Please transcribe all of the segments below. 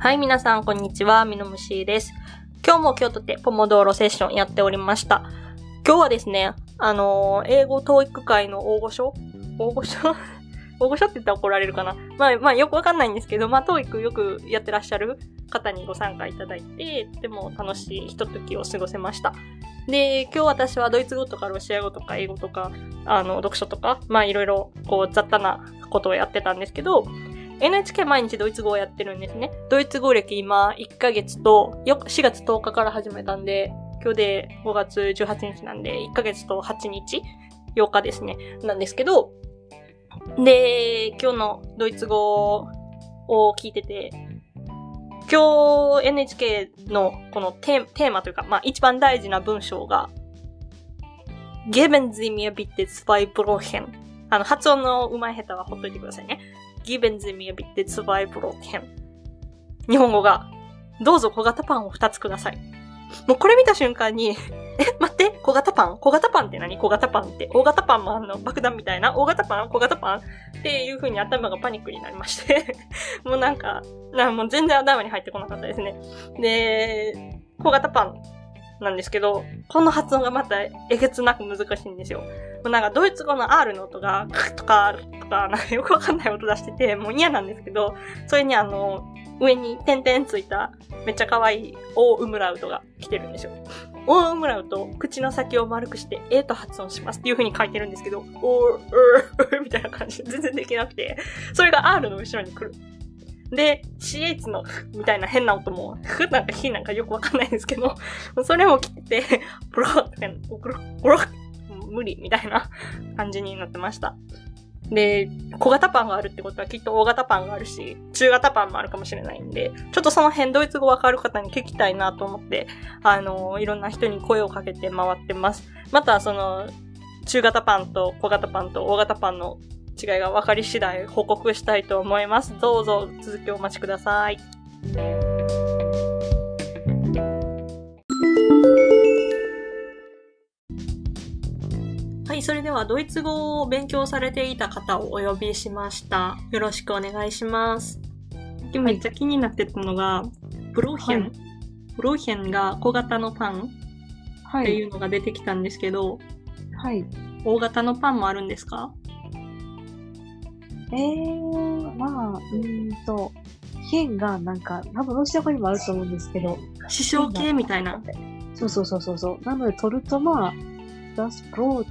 はい、皆さん、こんにちは。ミノムシです。今日も京都でポモドーロセッションやっておりました。今日はですね、あのー英語 TOEIC 会の大御所？大御所？大御所って言ったら怒られるかな？まあ、まあ、よくわかんないんですけど、まあ、TOEIC よくやってらっしゃる方にご参加いただいて、とても楽しいひとときを過ごせました。で、今日私はドイツ語とかロシア語とか英語とか、あの、読書とか、まあ、いろいろ、こう、雑多なことをやってたんですけど、NHK 毎日ドイツ語をやってるんですね。ドイツ語歴今1ヶ月と、4月10日から始めたんで、今日で5月18日なんで、1ヶ月と8日 ?8 日ですね。なんですけど、で、今日のドイツ語を聞いてて、今日 NHK のこのテーテーマというか、まあ一番大事な文章が、Geben Sie mir bitte zwei Brochen. あの、発音の上手い下手はほっといてくださいね。Geben Sie mir bitte zwei Brochen. 日本語が、どうぞ小型パンを2つください。もうこれ見た瞬間に、え、待って、小型パン？小型パンって何？小型パンって。大型パンもあの爆弾みたいな？大型パン？小型パン？っていう風に頭がパニックになりまして。もうなんか、なもう全然頭に入ってこなかったですね。で、小型パンなんですけど、この発音がまたえげつなく難しいんですよ。もうなんかドイツ語の R の音が、クッとかとか、なんかよくわかんない音出してて、もう嫌なんですけど、それにあの、上に点々ついためっちゃ可愛いオーウムラウトが来てるんですよ。オーウムラウト、口の先を丸くして、えーと発音しますっていう風に書いてるんですけど、おー、うー、みたいな感じで全然できなくて、それが R の後ろに来る。で、CH のみたいな変な音も、ふなんかひなんかよくわかんないんですけど、それも来てて、ブロッとか、ブロッ、ブロッ、無理みたいな感じになってました。で、小型パンがあるってことはきっと大型パンがあるし、中型パンもあるかもしれないんで、ちょっとその辺ドイツ語わかる方に聞きたいなと思って、あの、いろんな人に声をかけて回ってます。また、その、中型パンと小型パンと大型パンの違いが分かり次第報告したいと思います。どうぞ続きをお待ちください。はい、それではドイツ語を勉強されていた方をお呼びしました。よろしくお願いします。今めっちゃ気になってたのが、ブローヘン、はいブローヘンが小型のパンってい。うのが出てきたんですけど、はい。大型のパンもあるんですか？えー、まあ、うーんと、県がなんか、多分ロシア語にもあると思うんですけど、師匠系みたいな。そうそうそうそうそう。なので取るとまあ、ダスプロート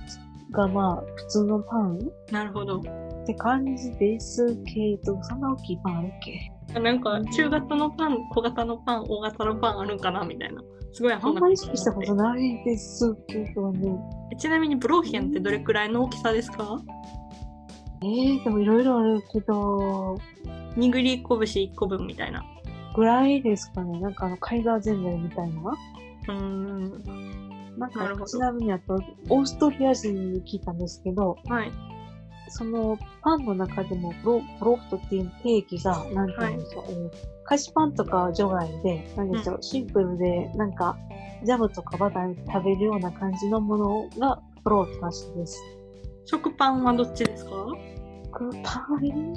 がまあ、普通のパンなるほど。って感じですけど、そんな大きいパンあるっけ？なんか、中型のパン、小型のパン、大型のパンあるんかなみたいな。すごいあんまり意識したことないですけどね。ちなみにブローヘンってどれくらいの大きさですか？えー、でもいろいろあるけど、握り拳1個分みたいな。ぐらいですかね。なんかあの、海岸全体みたいな。うーん。なんかなちなみにあと、オーストリア人に聞いたんですけど、はい。そのパンの中でもブロブロフトっていう定義が、なんて言うんでしょう、えー菓子パンとかは除外で、なんでしょう、シンプルで、なんか、ジャムとかバターに食べるような感じのものがブロフトらしいです。食パンはどっちですか？食パン、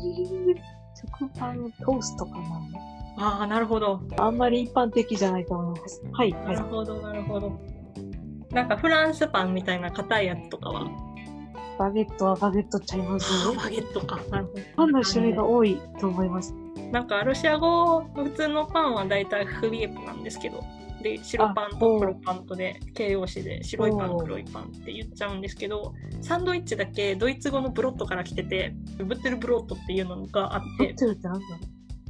食パントーストかああ、なるほど。な。あんまり一般的じゃないと思います。はい、は。ないるほど、なるほど。なんかフランスパンみたいな硬いやつとかは？バゲットはバゲットちゃいますあーバゲットか。なるほど。パンの種類が多いと思います。なんかロシア語、普通のパンはだいたいフリエプなんですけど、で、白パンと黒パンとで、形容詞で白いパン、黒いパンって言っちゃうんですけど、サンドイッチだけドイツ語のブロットから来てて、ブッテルブロットっていうのがあって、ブッ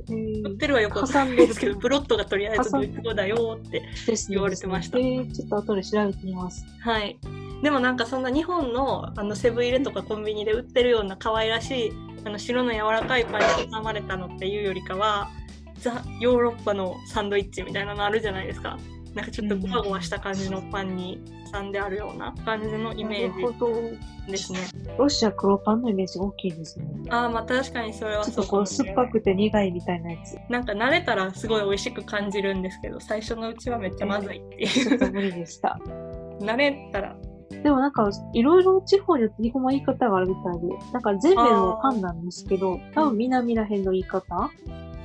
ーテルはよくわかん。ないですけど、ブロットがとりあえずドイツ語だよって。言われてました。えー、ちょっと後で調べてみます。はい。でもなんかそんな日本のあのセブン入れとかコンビニで売ってるような可愛らしいあの白の柔らかいパンに挟まれたのっていうよりかは、ザ・ヨーロッパのサンドイッチみたいなのあるじゃないですか。なんかちょっとゴワゴワした感じのパンに挟んであるような感じのイメーど。ジですね。ロシア黒パンのイメージが大きいですね。ああ、まあ確かにそれはちょっそうかとこう酸っぱくて苦いみたいなやつ。なんか慣れたらすごい美味しく感じるんですけど、最初のうちはめっちゃまずいっていう。ちょっと無理でした。慣れたら、でもなんか、いろいろ地方によって日本語言い方があるみたいで、なんか全部のパンなんですけど、多分南ら辺の言い方？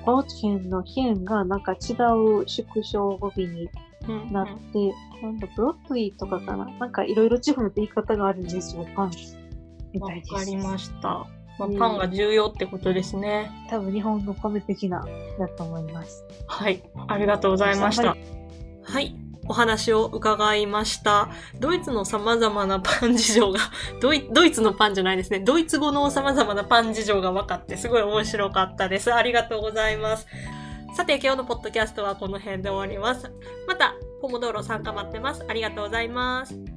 バーチェンの辺がなんか違う縮小語尾にうんなって、なんだ、ブロッドリーとかかな？なんかいろいろ地方の言い方があるんですよ、パン。みわたいです。かりました。まあうんパンが重要ってことですね。多分日本の米的な、だと思います。はい。ありがとうございました。ははい。お話を伺いました。ドイツの様々なパン事情が、ドイドイツのパンじゃないですね。ドイツ語の様々なパン事情が分かってすごい面白かったです。ありがとうございます。さて、今日のポッドキャストはこの辺で終わります。また、ポモドーロ参加待ってます。ありがとうございます。